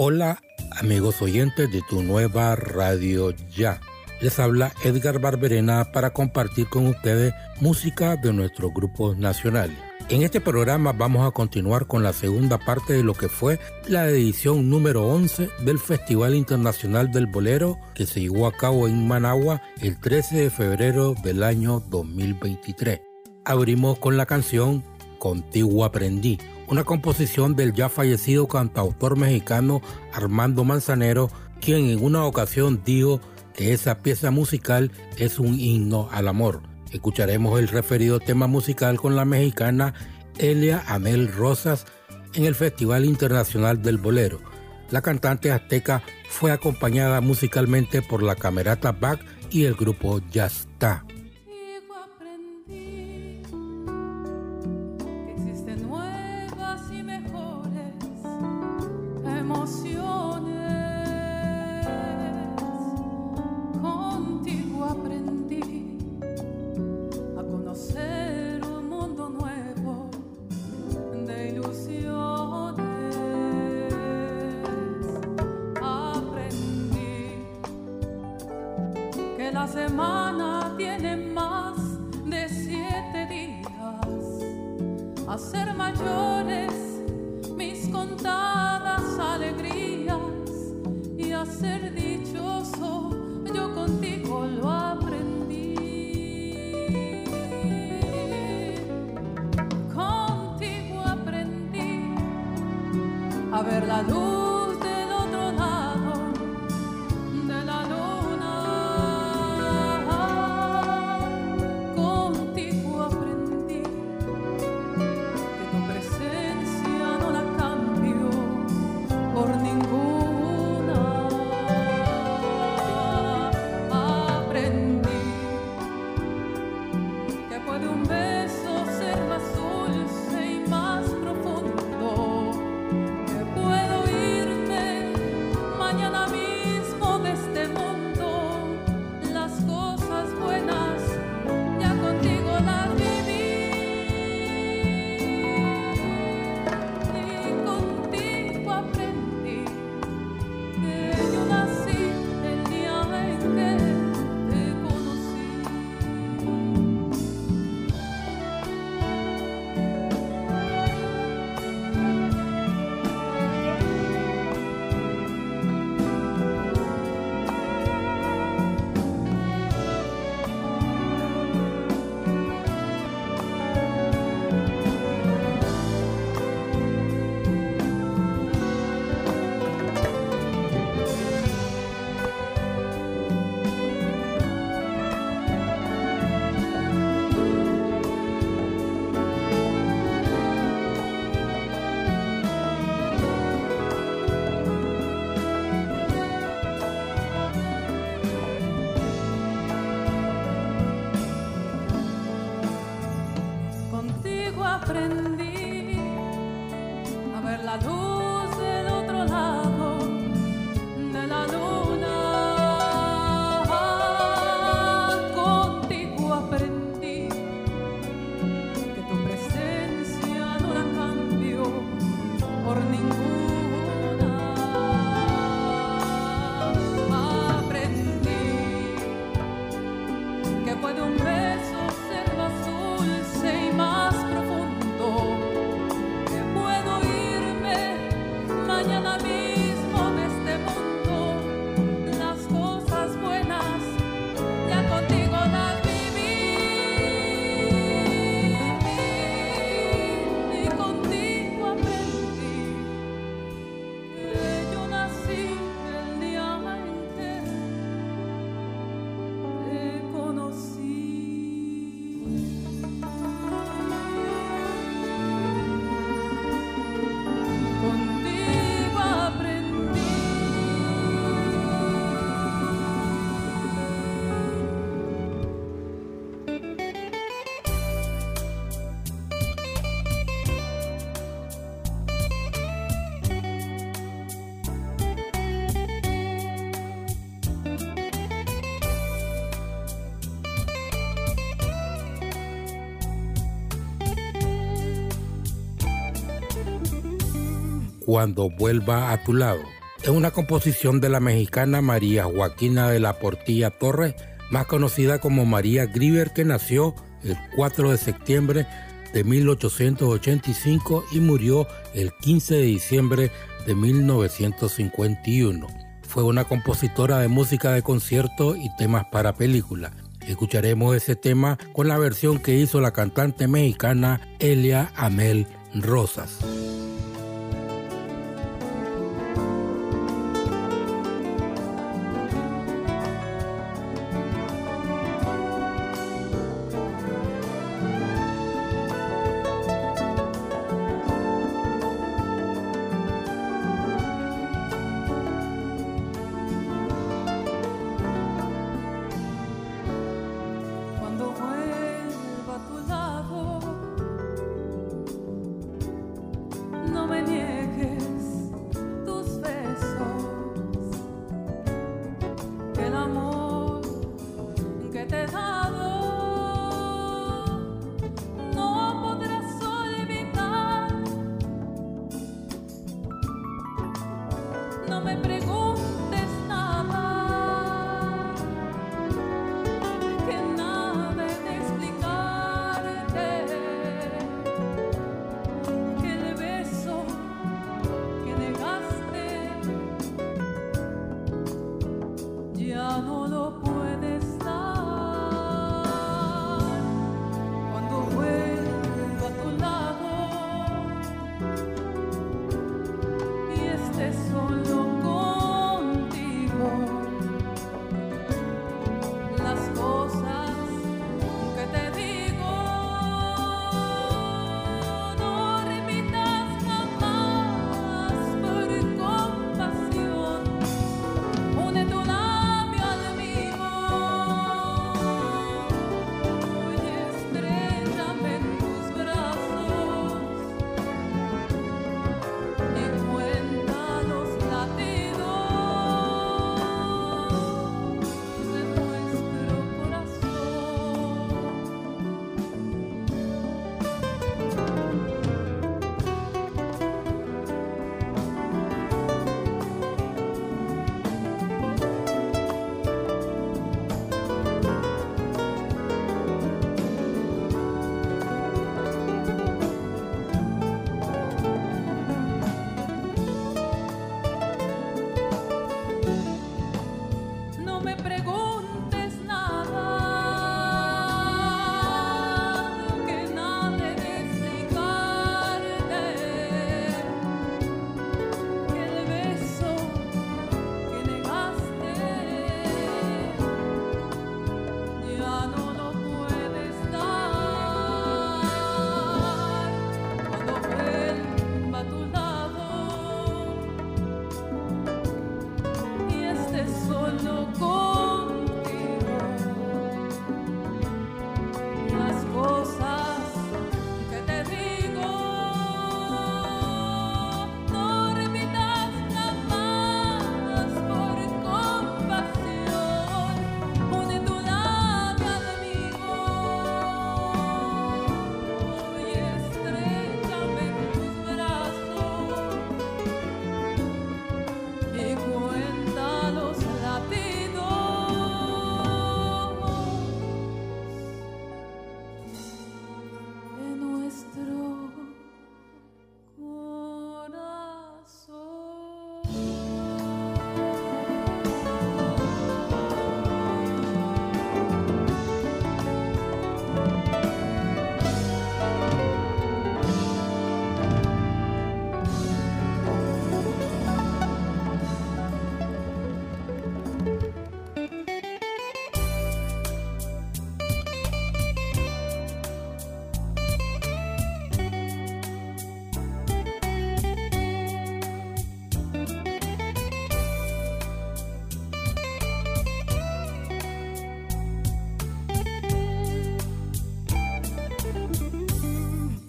Hola amigos oyentes de tu nueva radio ya. Les habla Edgar Barberena para compartir con ustedes música de nuestros grupos nacionales. En este programa vamos a continuar con la segunda parte de lo que fue la edición número 11 del Festival Internacional del Bolero que se llevó a cabo en Managua el 13 de febrero del año 2023. Abrimos con la canción Contigo Aprendí, una composición del ya fallecido cantautor mexicano Armando Manzanero, quien en una ocasión dijo que esa pieza musical es un himno al amor. Escucharemos el referido tema musical con la mexicana Elia Amel Rosas en el Festival Internacional del Bolero. La cantante azteca fue acompañada musicalmente por la Camerata Bach y el grupo Yasta. Cuando vuelva a tu lado. Es una composición de la mexicana María Joaquina de la Portilla Torres, más conocida como María Grieber, que nació el 4 de septiembre de 1885 y murió el 15 de diciembre de 1951. Fue una compositora de música de concierto y temas para película. Escucharemos ese tema con la versión que hizo la cantante mexicana Elia Amel Rosas.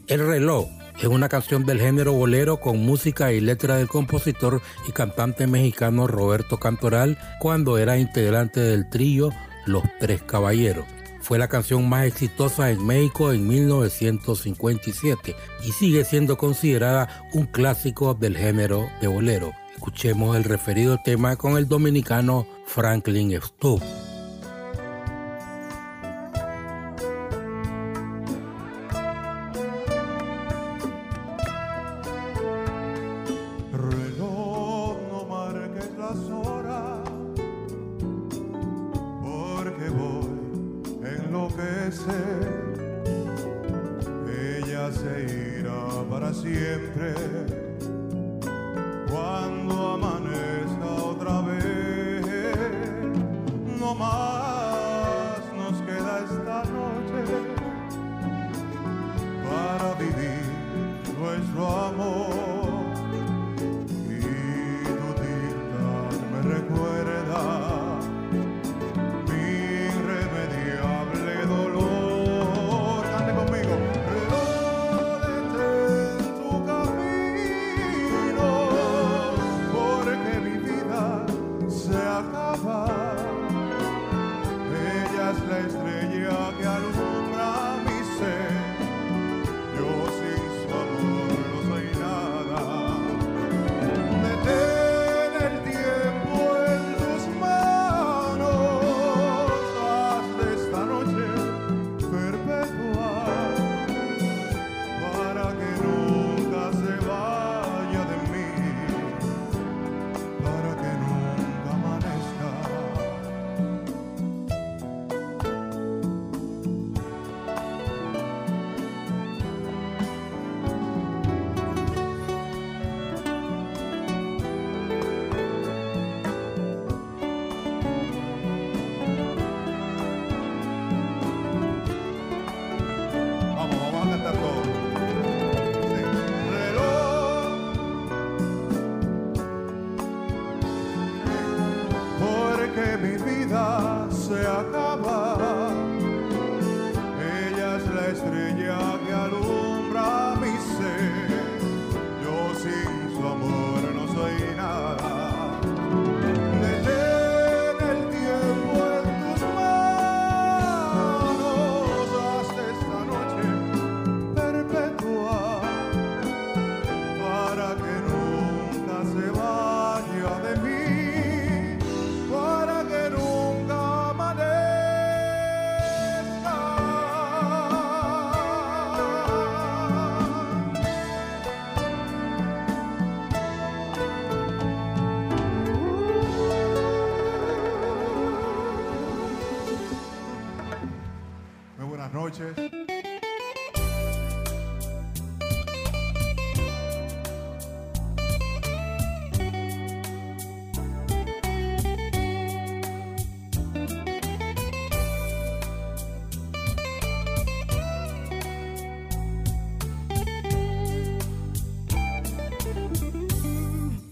El reloj es una canción del género bolero con música y letra del compositor y cantante mexicano Roberto Cantoral cuando era integrante del trío Los Tres Caballeros. Fue la canción más exitosa en México en 1957 y sigue siendo considerada un clásico del género de bolero. Escuchemos el referido tema con el dominicano Franklin Stubb.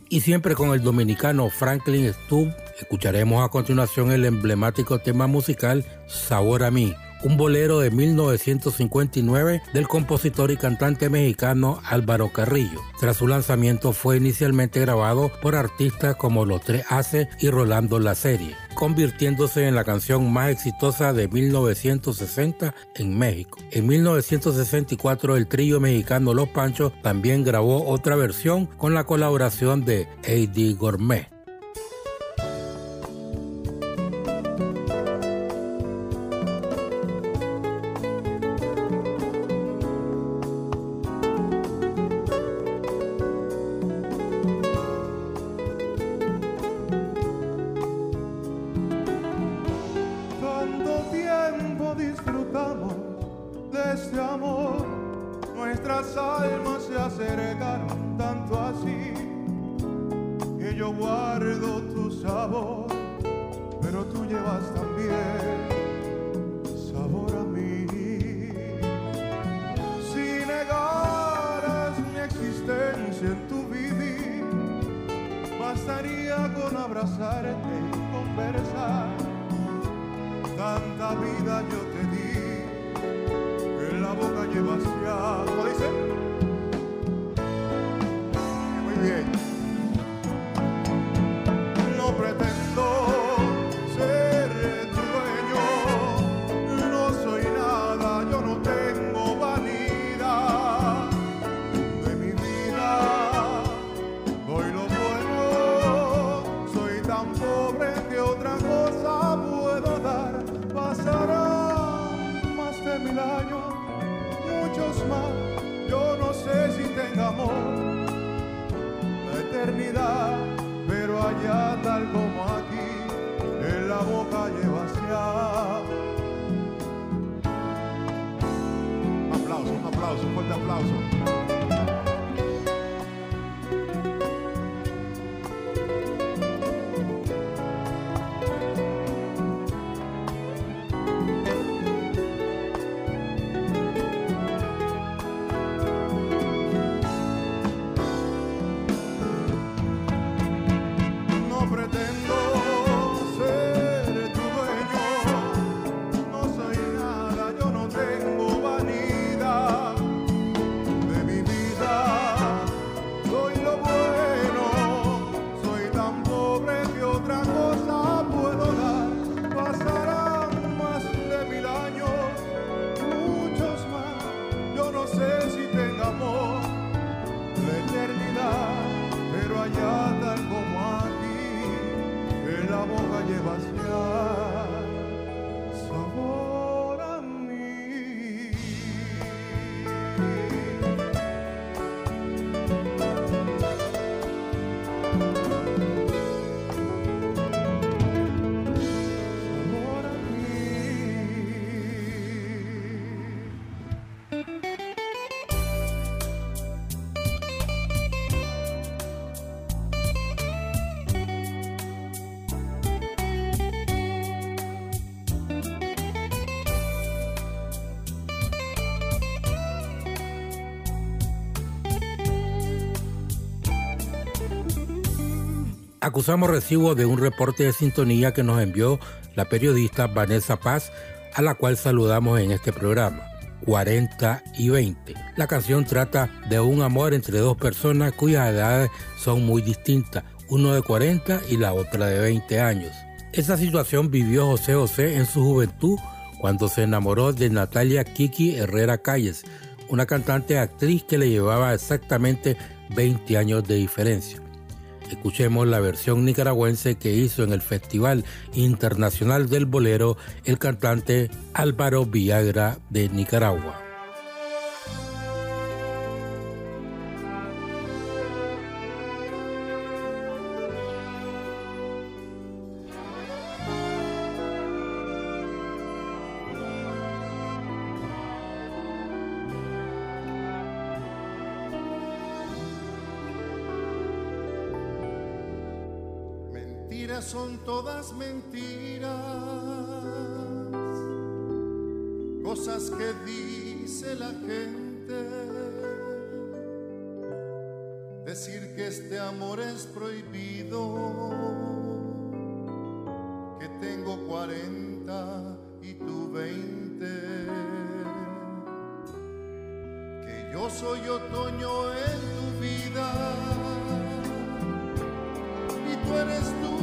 Y siempre con el dominicano Franklin Stubb, escucharemos a continuación el emblemático tema musical Sabor a mí, un bolero de 1959 del compositor y cantante mexicano Álvaro Carrillo. Tras su lanzamiento fue inicialmente grabado por artistas como Los Tres Ace y Rolando La Serie convirtiéndose en la canción más exitosa de 1960 en México. En 1964 el trío mexicano Los Panchos también grabó otra versión con la colaboración de A.D. Gourmet. No pretendo ser tu dueño, no acusamos recibo de un reporte de sintonía que nos envió la periodista Vanessa Paz, a la cual saludamos en este programa. 40 y 20. La canción trata de un amor entre dos personas cuyas edades son muy distintas, uno de 40 y la otra de 20 años. Esa situación vivió José José en su juventud cuando se enamoró de Natalia Kiki Herrera Calles, una cantante actriz que le llevaba exactamente 20 años de diferencia. Escuchemos la versión nicaragüense que hizo en el Festival Internacional del Bolero el cantante Álvaro Villagra de Nicaragua. Decir que este amor es prohibido, que tengo 40 y tú 20, que yo soy otoño en tu vida y tú eres tú.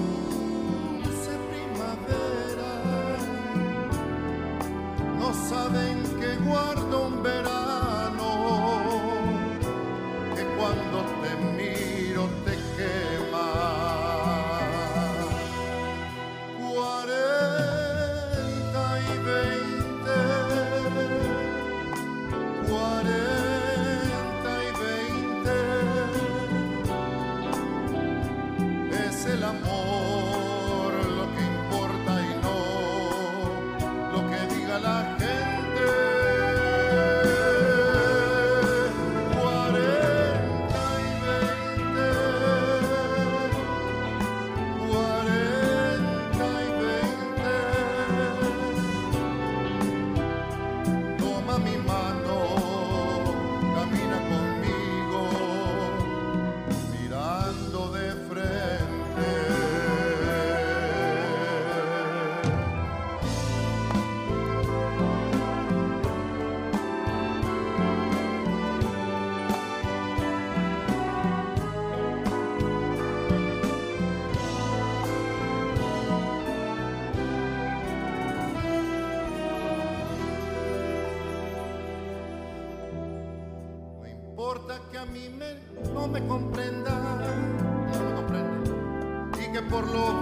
que a mí me, no me comprenda, y que por lo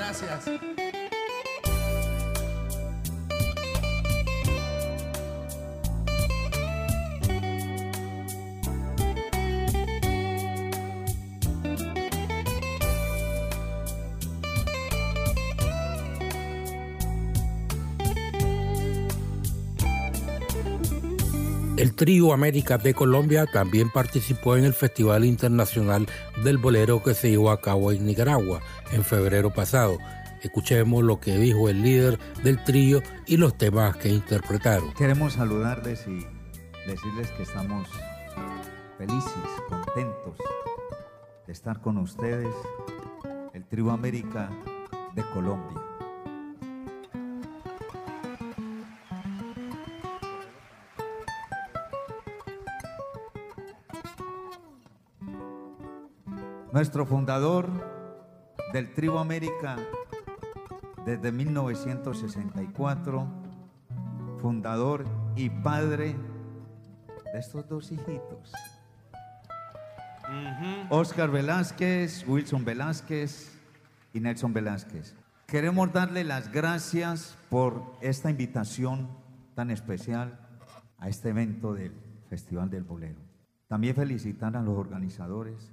Gracias. El trío América de Colombia también participó en el Festival Internacional del Bolero que se llevó a cabo en Nicaragua en febrero pasado. Escuchemos lo que dijo el líder del trío y los temas que interpretaron. Queremos saludarles y decirles que estamos felices, contentos de estar con ustedes, el trío América de Colombia. Nuestro fundador del Tribu América desde 1964, fundador y padre de estos dos hijitos. Oscar Velázquez, Wilson Velázquez y Nelson Velázquez. Queremos darle las gracias por esta invitación tan especial a este evento del Festival del Bolero. También felicitar a los organizadores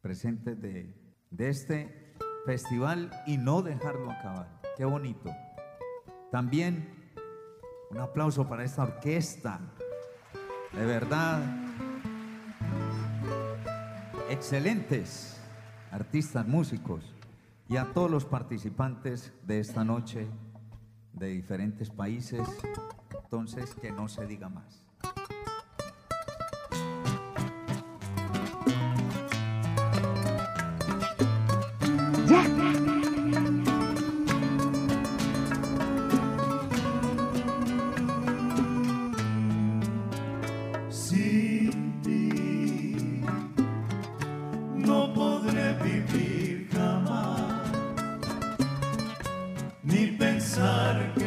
presentes de, de este festival y no dejarlo acabar. Qué bonito. También un aplauso para esta orquesta. De verdad, excelentes artistas, músicos y a todos los participantes de esta noche de diferentes países. Entonces, que no se diga más. pensar que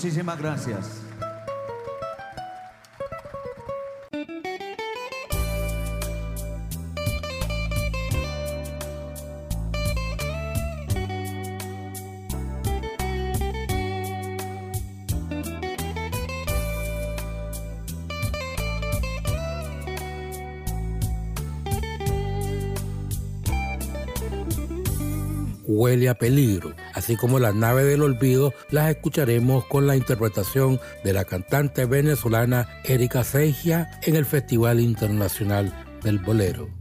Muchísimas gracias. Huele a peligro así como Las Naves del Olvido las escucharemos con la interpretación de la cantante venezolana Erika Seigia en el Festival Internacional del Bolero.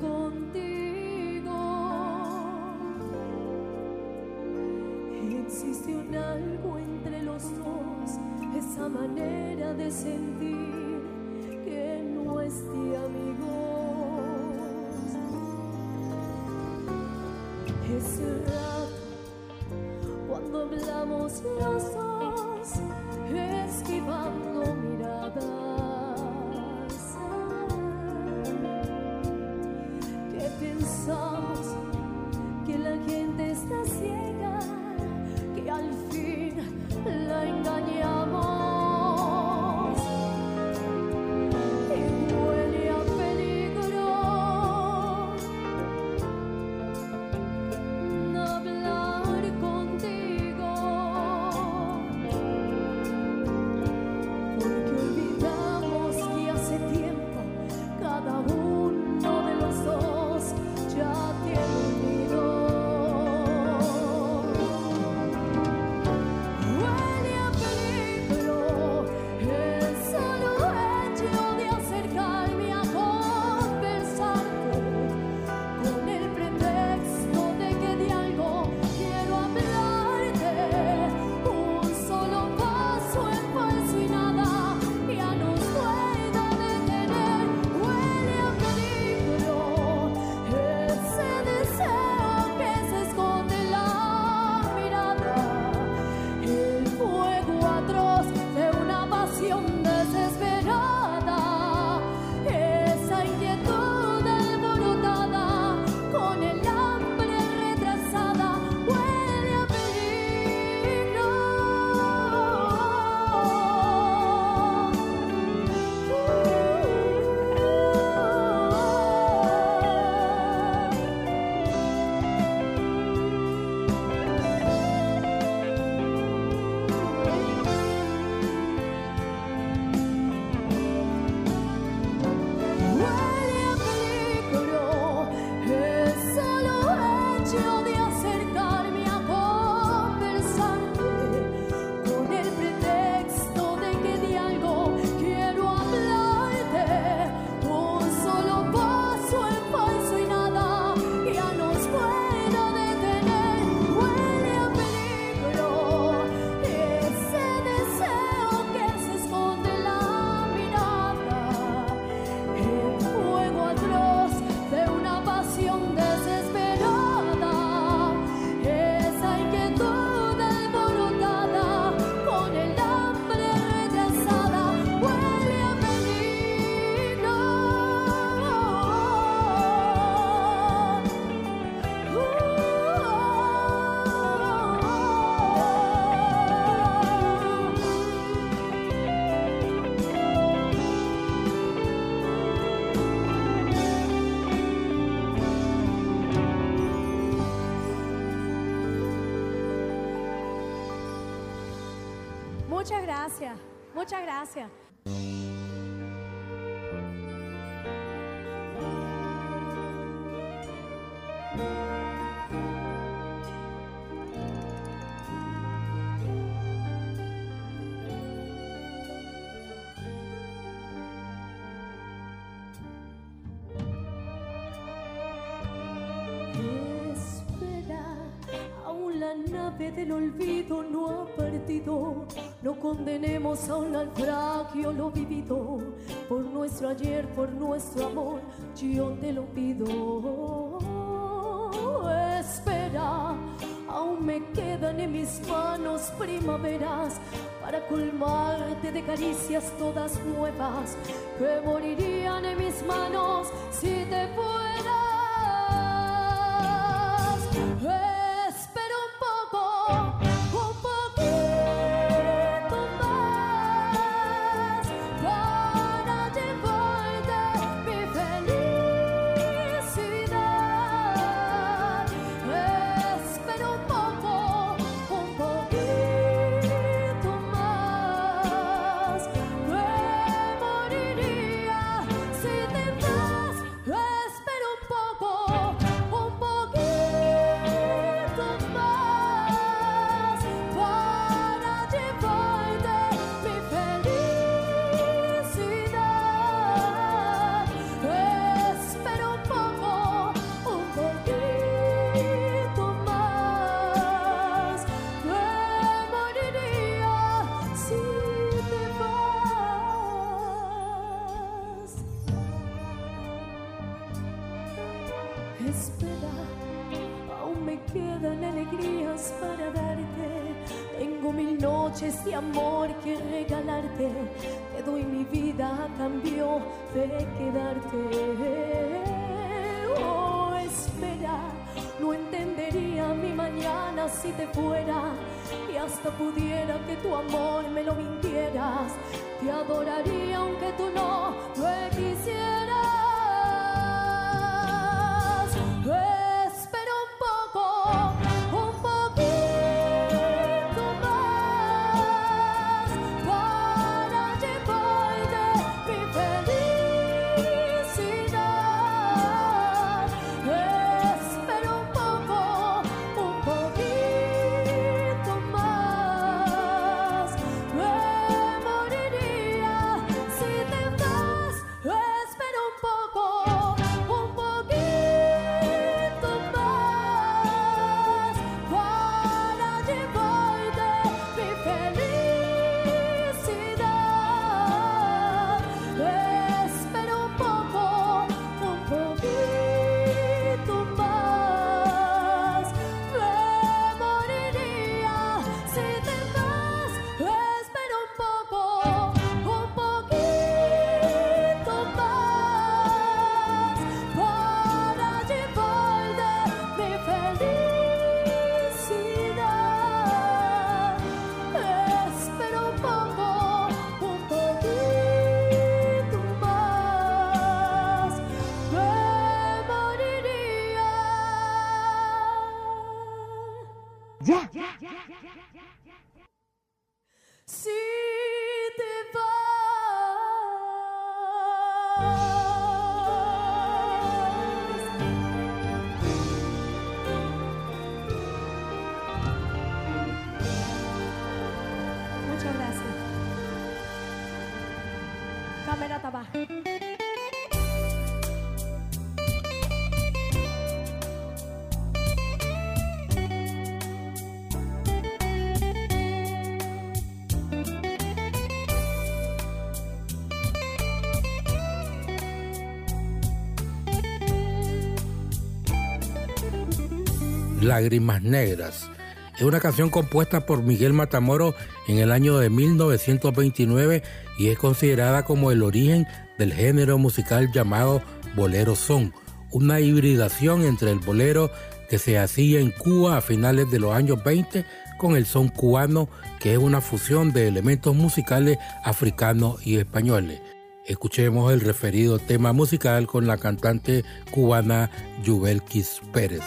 Contigo. Existe un algo entre los dos, esa manera de sentir que no es de amigos. Ese rato, cuando hablamos los dos, graça. Del olvido no ha partido. No condenemos a un naufragio lo vivido. Por nuestro ayer, por nuestro amor, yo te lo pido. Espera, aún me quedan en mis manos primaveras para colmarte de caricias todas nuevas que morirían en mis manos si te fueras. Lágrimas Negras. Es una canción compuesta por Miguel Matamoro en el año de 1929 y es considerada como el origen del género musical llamado bolero son, una hibridación entre el bolero que se hacía en Cuba a finales de los años 20 con el son cubano, que es una fusión de elementos musicales africanos y españoles. Escuchemos el referido tema musical con la cantante cubana Yubelkis Pérez.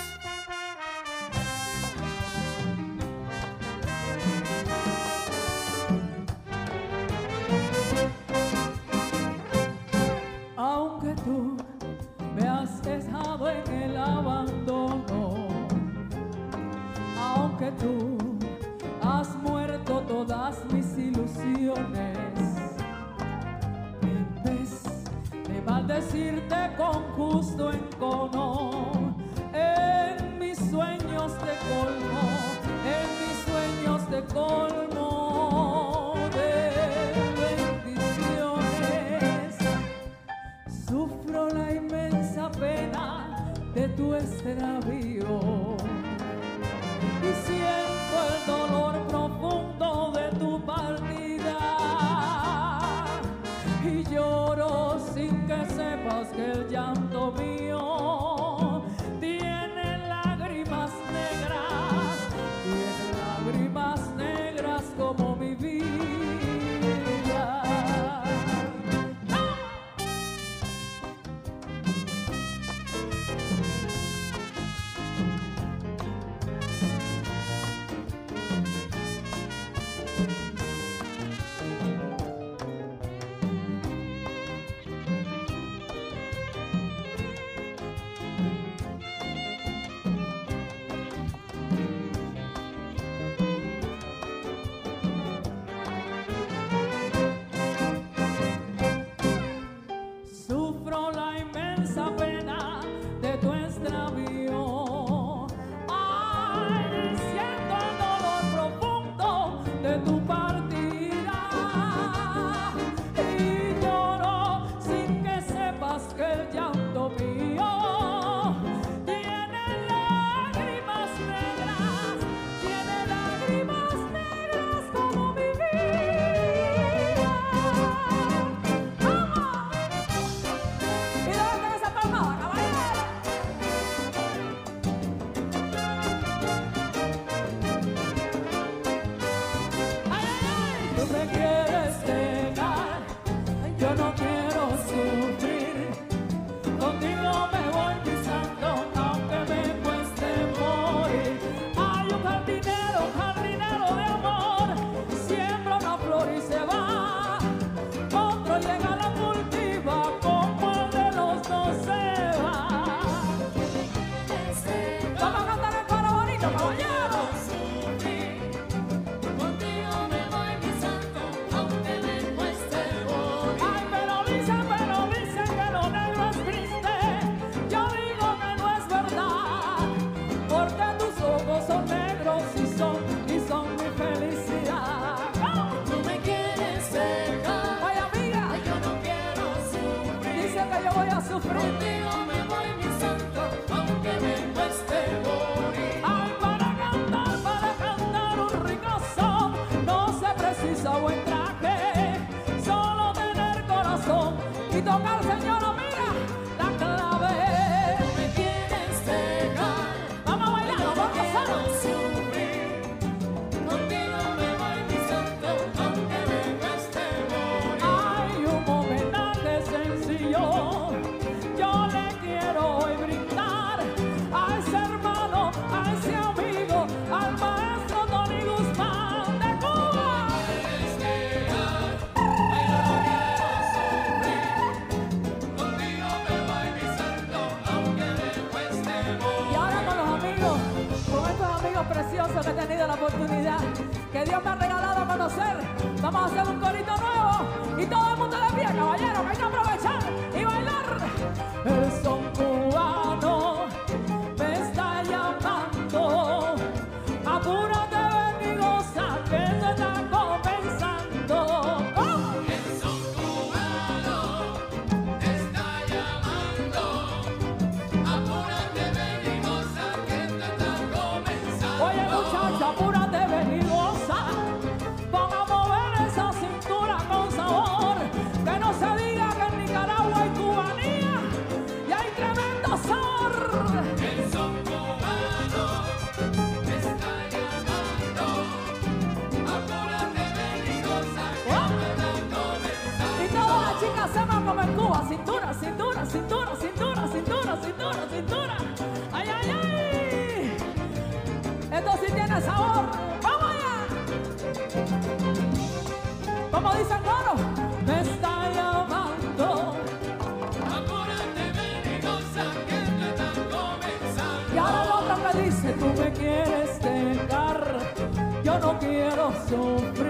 don't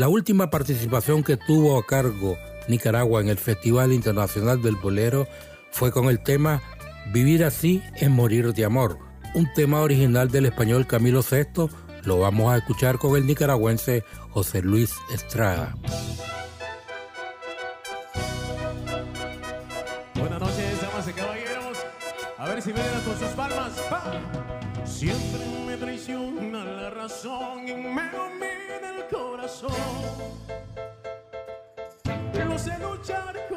La última participación que tuvo a cargo Nicaragua en el Festival Internacional del Bolero fue con el tema Vivir así es morir de amor, un tema original del español Camilo VI, lo vamos a escuchar con el nicaragüense José Luis Estrada. Buenas noches, damas y caballeros. A ver si vienen con sus palmas. ¡Pam! Siempre me traiciona la razón y me luchar.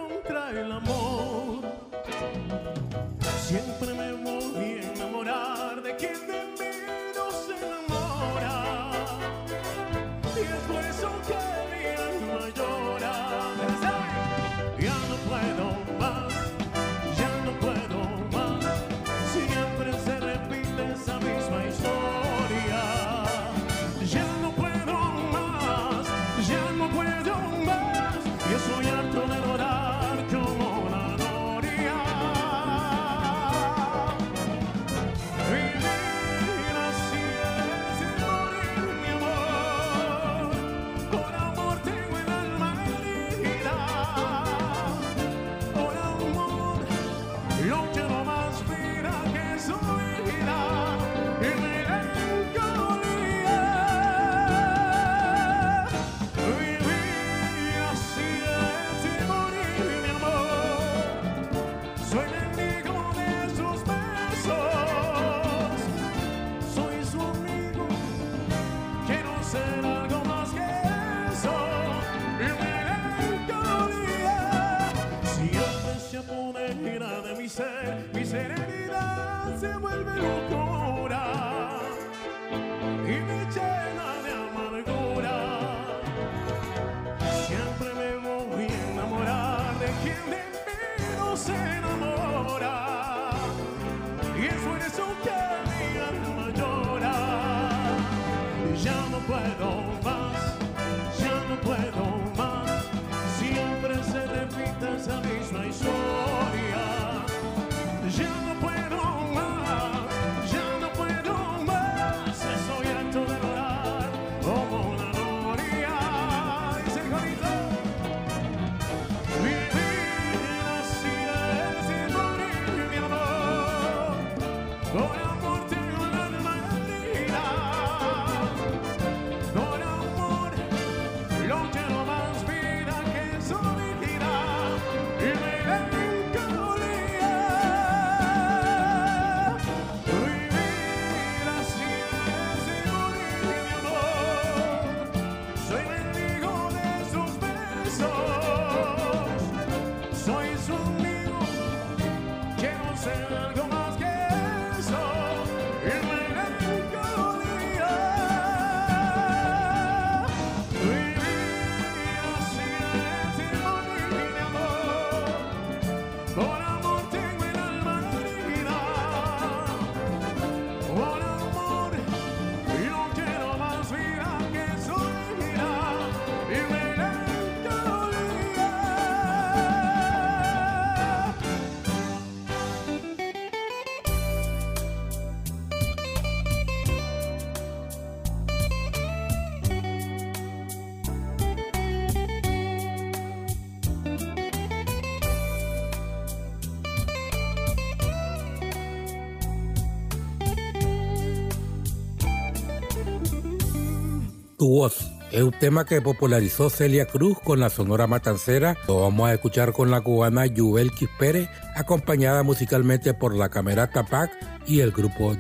Tu voz. Es un tema que popularizó Celia Cruz con la Sonora Matancera. Lo vamos a escuchar con la cubana Yubel Pérez, acompañada musicalmente por la Camerata Pac y el grupo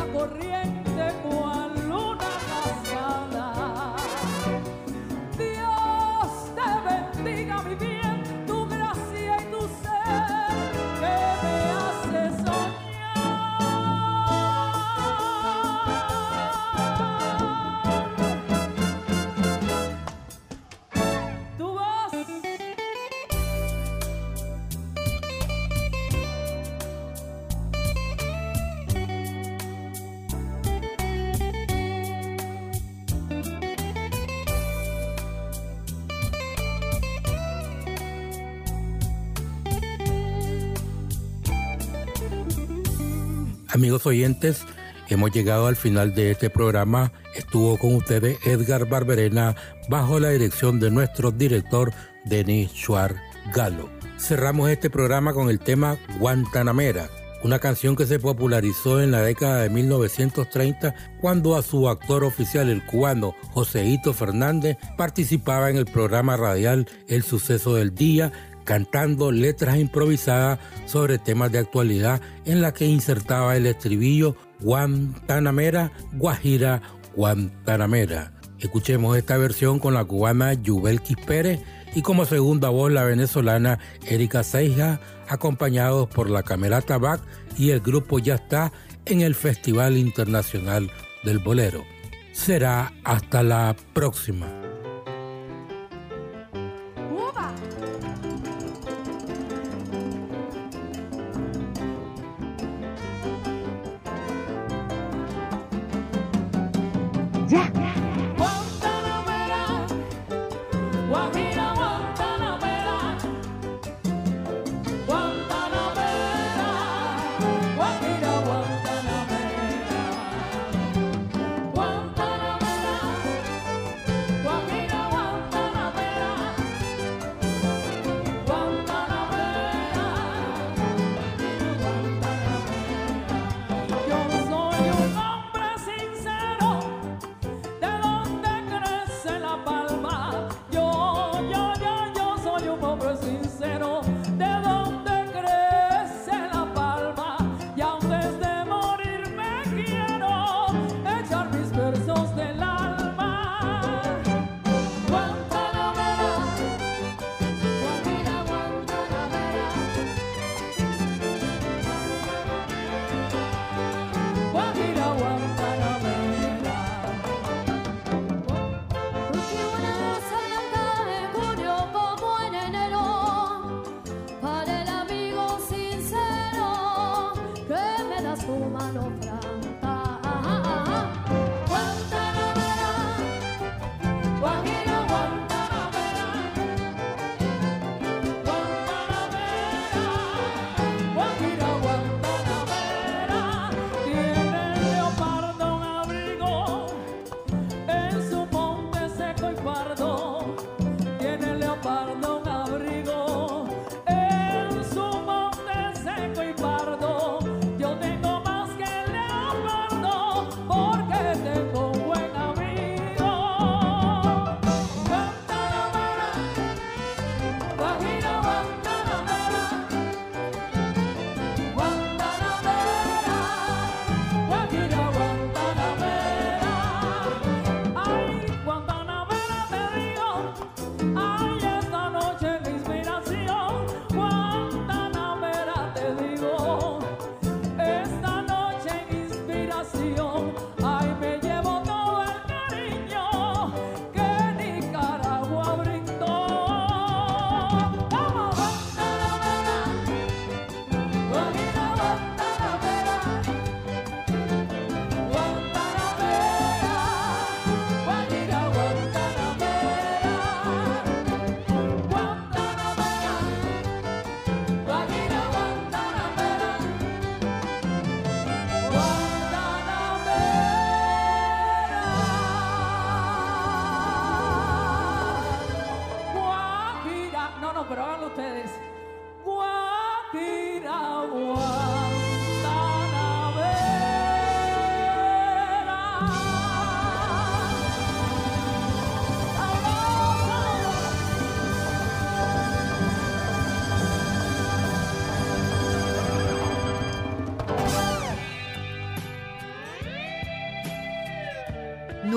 Just Tap. Amigos oyentes, hemos llegado al final de este programa. Estuvo con ustedes Edgar Barberena bajo la dirección de nuestro director Denis Schwartz Galo. Cerramos este programa con el tema Guantanamera, una canción que se popularizó en la década de 1930 cuando a su actor oficial, el cubano Joseito Fernández, participaba en el programa radial El Suceso del Día cantando letras improvisadas sobre temas de actualidad en la que insertaba el estribillo Guantanamera, Guajira, Guantanamera. Escuchemos esta versión con la cubana Yubel Pérez y como segunda voz la venezolana Erika Seija, acompañados por la Camerata Bac y el grupo Ya está en el Festival Internacional del Bolero. Será hasta la próxima.